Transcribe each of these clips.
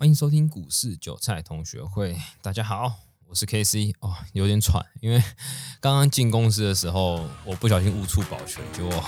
欢迎收听股市韭菜同学会。大家好，我是 KC 哦，有点喘，因为刚刚进公司的时候，我不小心误触保全，结果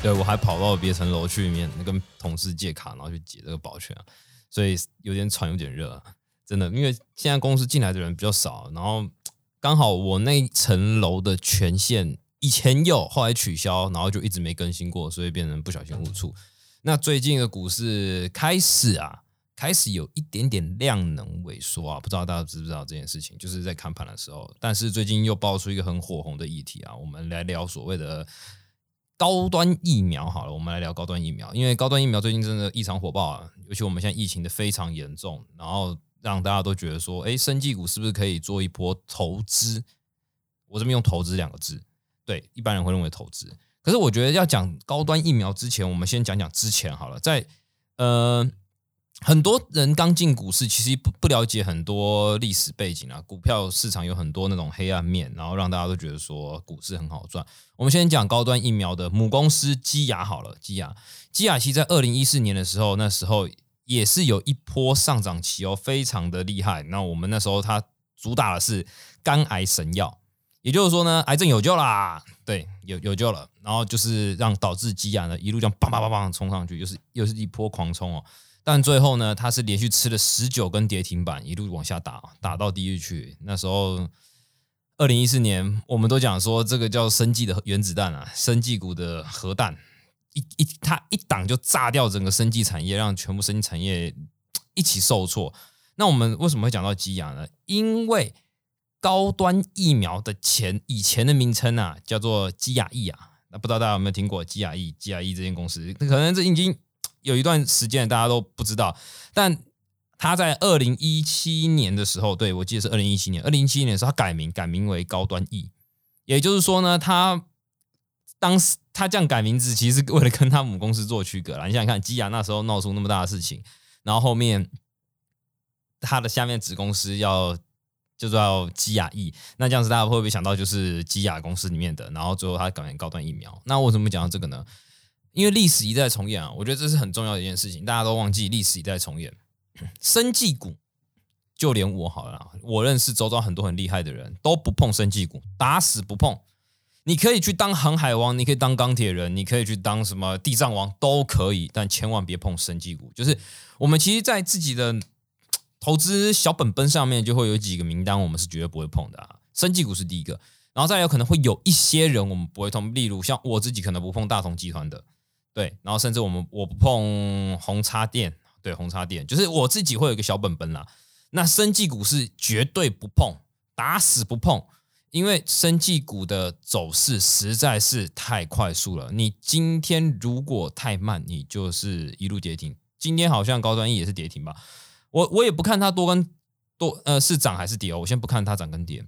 对我还跑到别层楼去里面跟同事借卡，然后去解这个保全，所以有点喘，有点热。真的，因为现在公司进来的人比较少，然后刚好我那层楼的权限以前有，后来取消，然后就一直没更新过，所以变成不小心误触。那最近的股市开始啊，开始有一点点量能萎缩啊，不知道大家知不知道这件事情？就是在看盘的时候，但是最近又爆出一个很火红的议题啊，我们来聊所谓的高端疫苗好了，我们来聊高端疫苗，因为高端疫苗最近真的异常火爆啊，尤其我们现在疫情的非常严重，然后。让大家都觉得说，哎，生技股是不是可以做一波投资？我这边用“投资”两个字，对一般人会认为投资。可是我觉得要讲高端疫苗之前，我们先讲讲之前好了。在呃，很多人刚进股市，其实不不了解很多历史背景啊，股票市场有很多那种黑暗面，然后让大家都觉得说股市很好赚。我们先讲高端疫苗的母公司基亚好了，基亚基亚其在二零一四年的时候，那时候。也是有一波上涨期哦，非常的厉害。那我们那时候它主打的是肝癌神药，也就是说呢，癌症有救啦，对，有有救了。然后就是让导致基亚呢一路这样棒棒棒棒冲上去，又是又是一波狂冲哦。但最后呢，它是连续吃了十九根跌停板，一路往下打，打到地狱去。那时候二零一四年，我们都讲说这个叫生技的原子弹啊，生技股的核弹。一一他一挡就炸掉整个生技产业，让全部生技产业一起受挫。那我们为什么会讲到基亚呢？因为高端疫苗的前以前的名称啊，叫做基亚疫啊。那不知道大家有没有听过基亚疫？基亚疫这间公司，可能这已经有一段时间大家都不知道。但他在二零一七年的时候，对我记得是二零一七年，二零一七年的时候他改名，改名为高端疫。也就是说呢，他。当时他这样改名字，其实是为了跟他母公司做区隔啦。你想想看，基亚那时候闹出那么大的事情，然后后面他的下面子公司要就叫基亚亿，那这样子大家会不会想到就是基亚公司里面的？然后最后他改成高端疫苗。那为什么讲到这个呢？因为历史一再重演啊，我觉得这是很重要的一件事情。大家都忘记历史一再重演，生技股，就连我好了，我认识周遭很多很厉害的人都不碰生技股，打死不碰。你可以去当航海王，你可以当钢铁人，你可以去当什么地藏王都可以，但千万别碰生技股。就是我们其实，在自己的投资小本本上面，就会有几个名单，我们是绝对不会碰的。生技股是第一个，然后再有可能会有一些人我们不会碰，例如像我自己可能不碰大同集团的，对，然后甚至我们我不碰红叉店，对，红叉店就是我自己会有一个小本本啦。那生技股是绝对不碰，打死不碰。因为生技股的走势实在是太快速了，你今天如果太慢，你就是一路跌停。今天好像高端 E 也是跌停吧？我我也不看它多跟多呃是涨还是跌，我先不看它涨跟跌。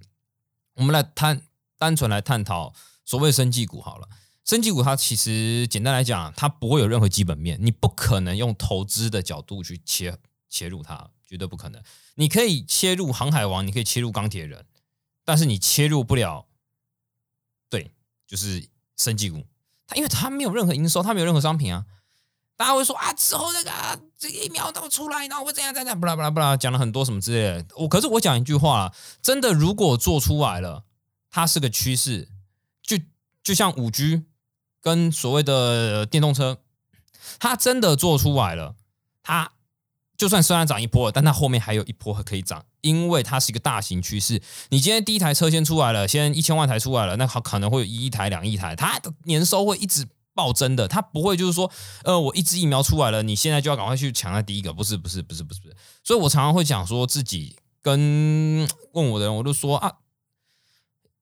我们来探单纯来探讨所谓生技股好了，生技股它其实简单来讲，它不会有任何基本面，你不可能用投资的角度去切切入它，绝对不可能。你可以切入航海王，你可以切入钢铁人。但是你切入不了，对，就是生技股，它因为它没有任何营收，它没有任何商品啊。大家会说啊，之后那个这个疫苗都出来，然后会怎样怎样，不啦不啦不啦，讲了很多什么之类的。我可是我讲一句话，真的，如果做出来了，它是个趋势，就就像五 G 跟所谓的电动车，它真的做出来了，它。就算虽然涨一波，但它后面还有一波可以涨，因为它是一个大型趋势。你今天第一台车先出来了，先一千万台出来了，那好可能会有一亿台、两亿台，它的年收会一直暴增的。它不会就是说，呃，我一支疫苗出来了，你现在就要赶快去抢那第一个，不是，不是，不是，不是，不是。所以我常常会讲说自己跟问我的人，我都说啊。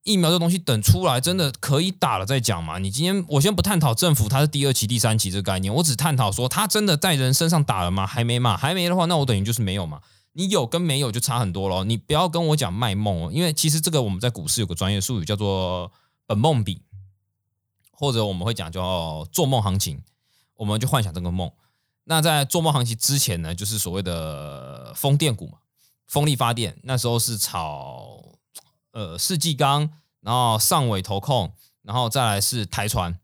疫苗这东西等出来真的可以打了再讲嘛？你今天我先不探讨政府它是第二期、第三期这个概念，我只探讨说它真的在人身上打了吗？还没嘛？还没的话，那我等于就是没有嘛？你有跟没有就差很多了。你不要跟我讲卖梦哦，因为其实这个我们在股市有个专业术语叫做本梦比，或者我们会讲叫做梦行情，我们就幻想这个梦。那在做梦行情之前呢，就是所谓的风电股嘛。风力发电，那时候是炒呃世纪钢，然后上尾投控，然后再来是台船，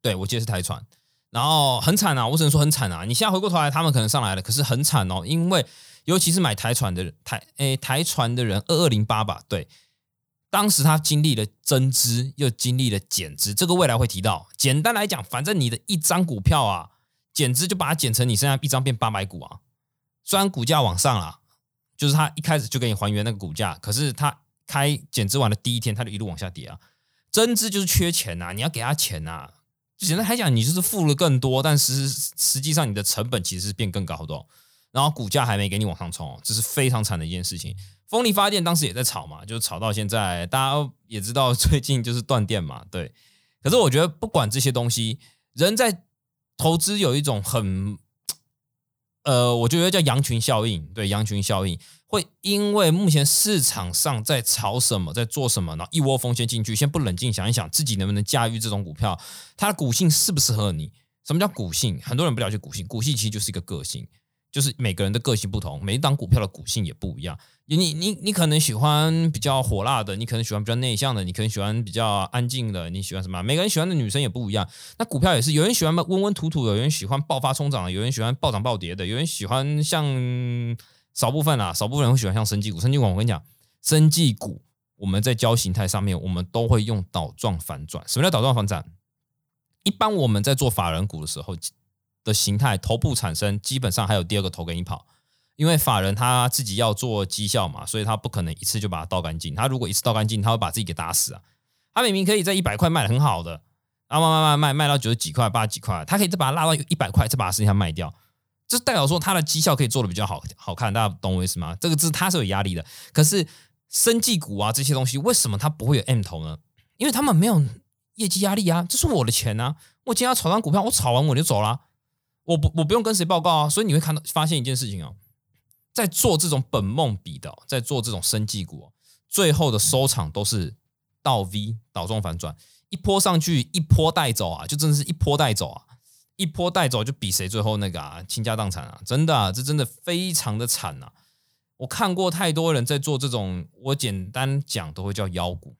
对我记得是台船，然后很惨啊，我只能说很惨啊。你现在回过头来，他们可能上来了，可是很惨哦，因为尤其是买台船的人，台诶台船的人二二零八吧，对。当时他经历了增资，又经历了减资，这个未来会提到。简单来讲，反正你的一张股票啊，减资就把它减成你剩下一张变八百股啊。虽然股价往上了，就是他一开始就给你还原那个股价，可是他开减资完的第一天，他就一路往下跌啊。增资就是缺钱呐，你要给他钱呐。简单来讲，你就是付了更多，但实实际上你的成本其实是变更高的。然后股价还没给你往上冲，这是非常惨的一件事情。风力发电当时也在炒嘛，就是炒到现在，大家也知道最近就是断电嘛，对。可是我觉得不管这些东西，人在投资有一种很，呃，我觉得叫羊群效应，对，羊群效应会因为目前市场上在炒什么，在做什么，然后一窝蜂先进去，先不冷静想一想自己能不能驾驭这种股票，它的股性适不适合你？什么叫股性？很多人不了解股性，股性其实就是一个个性。就是每个人的个性不同，每一档股票的股性也不一样。你你你可能喜欢比较火辣的，你可能喜欢比较内向的，你可能喜欢比较安静的，你喜欢什么？每个人喜欢的女生也不一样。那股票也是，有人喜欢温温土土的，有人喜欢爆发冲涨的，有人喜欢暴涨暴跌的，有人喜欢像少部分啊，少部分人会喜欢像生技股。生技股我跟你讲，生技股我们在教形态上面，我们都会用倒状反转。什么叫倒状反转？一般我们在做法人股的时候。的形态，头部产生基本上还有第二个头给你跑，因为法人他自己要做绩效嘛，所以他不可能一次就把它倒干净。他如果一次倒干净，他会把自己给打死啊。他明明可以在一百块卖的很好的，然后慢慢卖卖卖到九十几块、八十几块，他可以再把它拉到一百块，再把它剩下卖掉，这代表说他的绩效可以做的比较好好看。大家懂我意思吗？这个字他是有压力的。可是生技股啊这些东西，为什么它不会有 M 头呢？因为他们没有业绩压力啊，这是我的钱啊，我今天要炒张股票，我炒完我就走了。我不，我不用跟谁报告啊，所以你会看到发现一件事情哦，在做这种本梦比的，在做这种生技股，最后的收场都是倒 V 倒中反转，一波上去一波带走啊，就真的是一波带走啊，一波带走就比谁最后那个啊倾家荡产啊，真的啊，这真的非常的惨呐！我看过太多人在做这种，我简单讲都会叫妖股，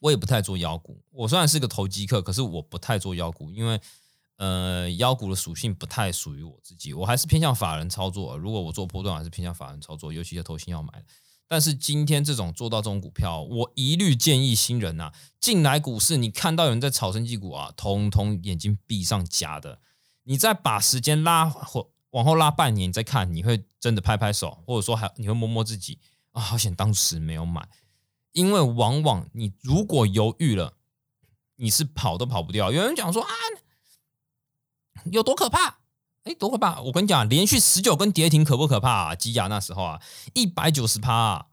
我也不太做妖股，我虽然是个投机客，可是我不太做妖股，因为。呃，妖股的属性不太属于我自己，我还是偏向法人操作。如果我做波段，还是偏向法人操作，尤其是投新要买的。但是今天这种做到这种股票，我一律建议新人呐，进来股市，你看到有人在炒升绩股啊，通通眼睛闭上，假的。你再把时间拉或往后拉半年，你再看，你会真的拍拍手，或者说还你会摸摸自己啊，好险当时没有买，因为往往你如果犹豫了，你是跑都跑不掉。有人讲说啊。有多可怕？哎，多可怕！我跟你讲，连续十九根跌停可不可怕啊？基亚那时候啊，一百九十趴，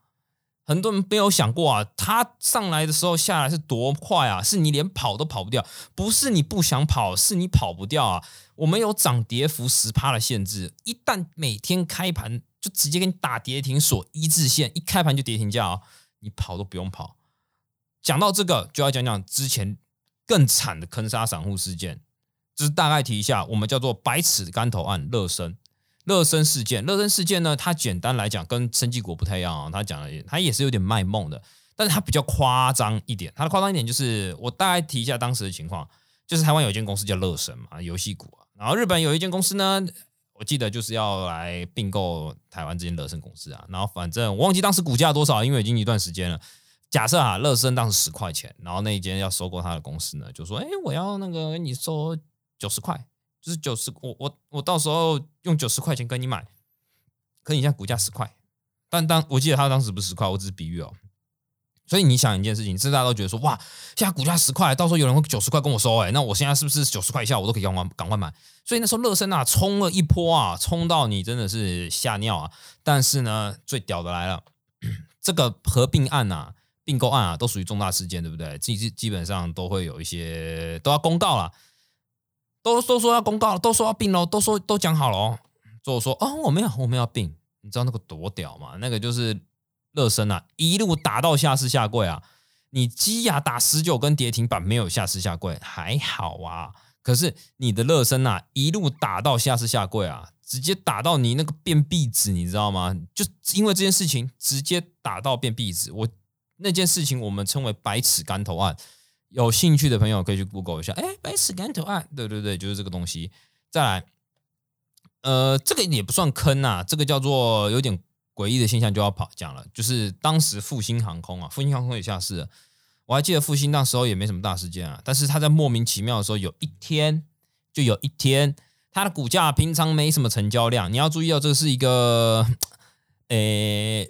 很多人没有想过啊，它上来的时候下来是多快啊？是你连跑都跑不掉，不是你不想跑，是你跑不掉啊！我们有涨跌幅十趴的限制，一旦每天开盘就直接给你打跌停锁一字线，一开盘就跌停价哦，你跑都不用跑。讲到这个，就要讲讲之前更惨的坑杀散户事件。就是大概提一下，我们叫做“百尺竿头案”热身，热身事件，热身事件呢，它简单来讲跟生技国不太一样啊，它讲的它也是有点卖梦的，但是它比较夸张一点。它的夸张一点就是，我大概提一下当时的情况，就是台湾有一间公司叫乐神嘛，游戏股啊，然后日本有一间公司呢，我记得就是要来并购台湾这间乐神公司啊，然后反正我忘记当时股价多少，因为已经一段时间了。假设啊，乐生当时十块钱，然后那一间要收购他的公司呢，就说，哎，我要那个你收。九十块，就是九十，我我我到时候用九十块钱跟你买，可你现在股价十块，但当我记得他当时不是十块，我只是比喻哦。所以你想一件事情，是大家都觉得说，哇，现在股价十块，到时候有人会九十块跟我收，哎，那我现在是不是九十块以下我都可以赶快赶快买？所以那时候乐生啊，冲了一波啊，冲到你真的是吓尿啊！但是呢，最屌的来了，这个合并案啊，并购案啊，都属于重大事件，对不对？基基基本上都会有一些都要公告了。都都说要公告了，都说要并喽，都说都讲好了哦。最后说哦，我没有我们要并，你知道那个多屌吗？那个就是热身啊，一路打到下市下跪啊。你基亚打十九根跌停板没有下市下跪还好啊，可是你的热身啊，一路打到下市下跪啊，直接打到你那个变壁纸，你知道吗？就因为这件事情，直接打到变壁纸。我那件事情我们称为“百尺竿头案”，有兴趣的朋友可以去 Google 一下。哎，百尺竿头案，对对对，就是这个东西。再来，呃，这个也不算坑呐，这个叫做有点诡异的现象，就要跑讲了。就是当时复兴航空啊，复兴航空也下市了。我还记得复兴那时候也没什么大事件啊，但是他在莫名其妙的时候，有一天就有一天。它的股价平常没什么成交量，你要注意到这是一个，诶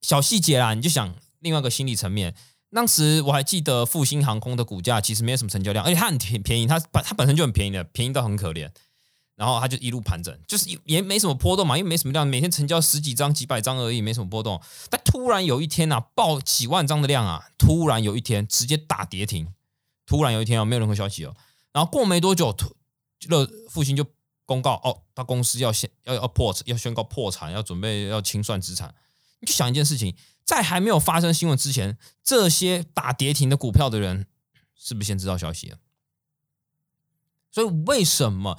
小细节啦。你就想另外一个心理层面，当时我还记得复兴航空的股价其实没有什么成交量，而且它很便便宜，它本它本身就很便宜的，便宜到很可怜。然后它就一路盘整，就是也没什么波动嘛，因为没什么量，每天成交十几张、几百张而已，没什么波动。但突然有一天啊，爆几万张的量啊，突然有一天直接大跌停，突然有一天啊，没有任何消息哦。然后过没多久，突乐复兴就。公告哦，他公司要先要要破要宣告破产，要准备要清算资产。你就想一件事情，在还没有发生新闻之前，这些打跌停的股票的人，是不是先知道消息了？所以为什么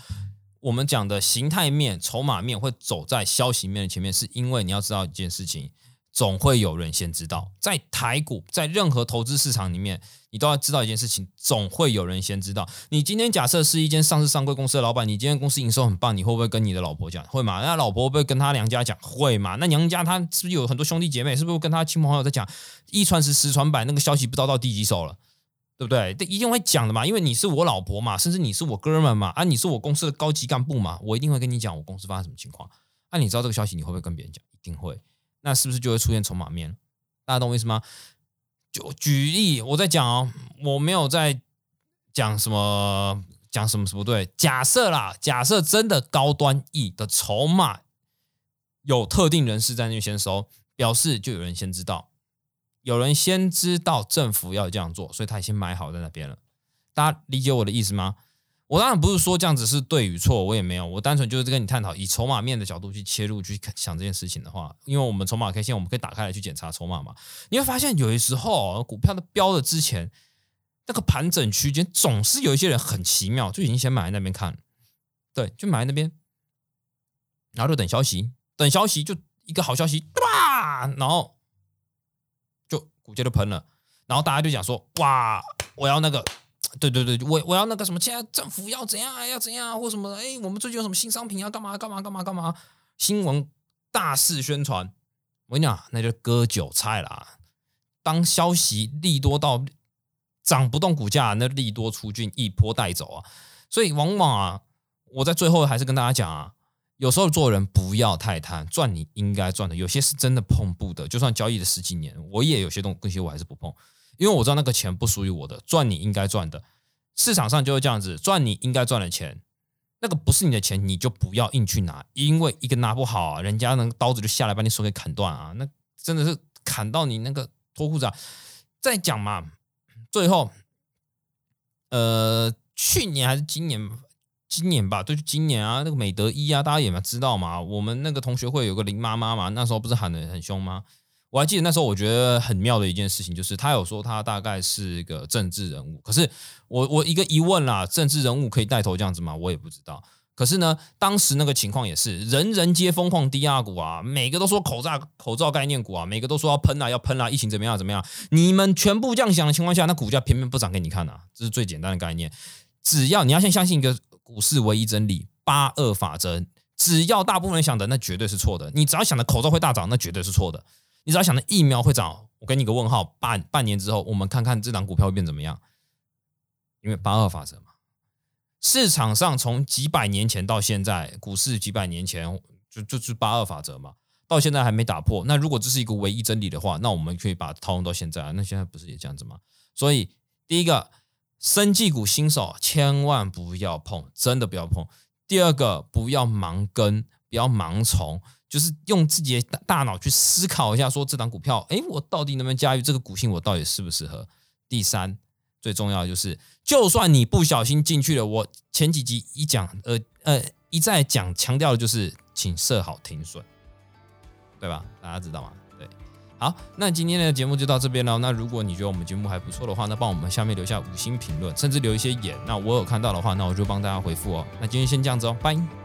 我们讲的形态面、筹码面会走在消息面的前面？是因为你要知道一件事情。总会有人先知道，在台股，在任何投资市场里面，你都要知道一件事情，总会有人先知道。你今天假设是一间上市上柜公司的老板，你今天公司营收很棒，你会不会跟你的老婆讲？会吗？那老婆会不会跟他娘家讲？会吗？那娘家他是不是有很多兄弟姐妹？是不是跟他亲朋好友在讲？一传十，十传百，那个消息不知道到第几手了，对不对？一定会讲的嘛，因为你是我老婆嘛，甚至你是我哥们嘛，啊，你是我公司的高级干部嘛，我一定会跟你讲我公司发生什么情况。那你知道这个消息，你会不会跟别人讲？一定会。那是不是就会出现筹码面？大家懂我意思吗？就举例，我在讲哦，我没有在讲什么讲什么什么对。假设啦，假设真的高端 E 的筹码有特定人士在那先收，表示就有人先知道，有人先知道政府要这样做，所以他先买好在那边了。大家理解我的意思吗？我当然不是说这样子是对与错，我也没有，我单纯就是跟你探讨以筹码面的角度去切入去想这件事情的话，因为我们筹码 K 线我们可以打开来去检查筹码嘛，你会发现有的时候股票的标的之前那个盘整区间总是有一些人很奇妙，就已经先买在那边看，对，就买在那边，然后就等消息，等消息就一个好消息，哇，然后就股价就喷了，然后大家就讲说，哇，我要那个。对对对，我我要那个什么，现在政府要怎样啊？要怎样或什么？哎，我们最近有什么新商品要干嘛干嘛干嘛干嘛？新闻大肆宣传，我跟你讲，那就割韭菜啦。当消息利多到涨不动股价，那利多出尽，一波带走啊。所以往往啊，我在最后还是跟大家讲啊，有时候做人不要太贪，赚你应该赚的，有些是真的碰不得。就算交易了十几年，我也有些东东西我还是不碰。因为我知道那个钱不属于我的，赚你应该赚的，市场上就是这样子，赚你应该赚的钱，那个不是你的钱，你就不要硬去拿，因为一个拿不好啊，人家那个刀子就下来把你手给砍断啊，那真的是砍到你那个脱裤子啊！再讲嘛，最后，呃，去年还是今年，今年吧，对，今年啊，那个美德一啊，大家也知道嘛，我们那个同学会有个林妈妈嘛，那时候不是喊的很凶吗？我还记得那时候，我觉得很妙的一件事情，就是他有说他大概是一个政治人物。可是我我一个疑问啦，政治人物可以带头这样子吗？我也不知道。可是呢，当时那个情况也是，人人皆疯狂低压股啊，每个都说口罩口罩概念股啊，每个都说要喷啊要喷啊，疫情怎么样怎么样？你们全部这样想的情况下，那股价偏偏不涨给你看啊，这是最简单的概念。只要你要先相信一个股市唯一真理八二法则，只要大部分人想的，那绝对是错的。你只要想的口罩会大涨，那绝对是错的。你只要想着疫苗会涨，我给你个问号，半半年之后，我们看看这档股票会变怎么样？因为八二法则嘛，市场上从几百年前到现在，股市几百年前就就是八二法则嘛，到现在还没打破。那如果这是一个唯一真理的话，那我们可以把它套用到现在。那现在不是也这样子吗？所以第一个，生技股新手千万不要碰，真的不要碰。第二个，不要盲跟，不要盲从。就是用自己的大脑去思考一下，说这档股票，哎，我到底能不能驾驭这个股性？我到底适不适合？第三，最重要的就是，就算你不小心进去了，我前几集一讲，呃呃，一再讲强调的就是，请设好停损，对吧？大家知道吗？对，好，那今天的节目就到这边了。那如果你觉得我们节目还不错的话，那帮我们下面留下五星评论，甚至留一些言。那我有看到的话，那我就帮大家回复哦。那今天先这样子哦，拜。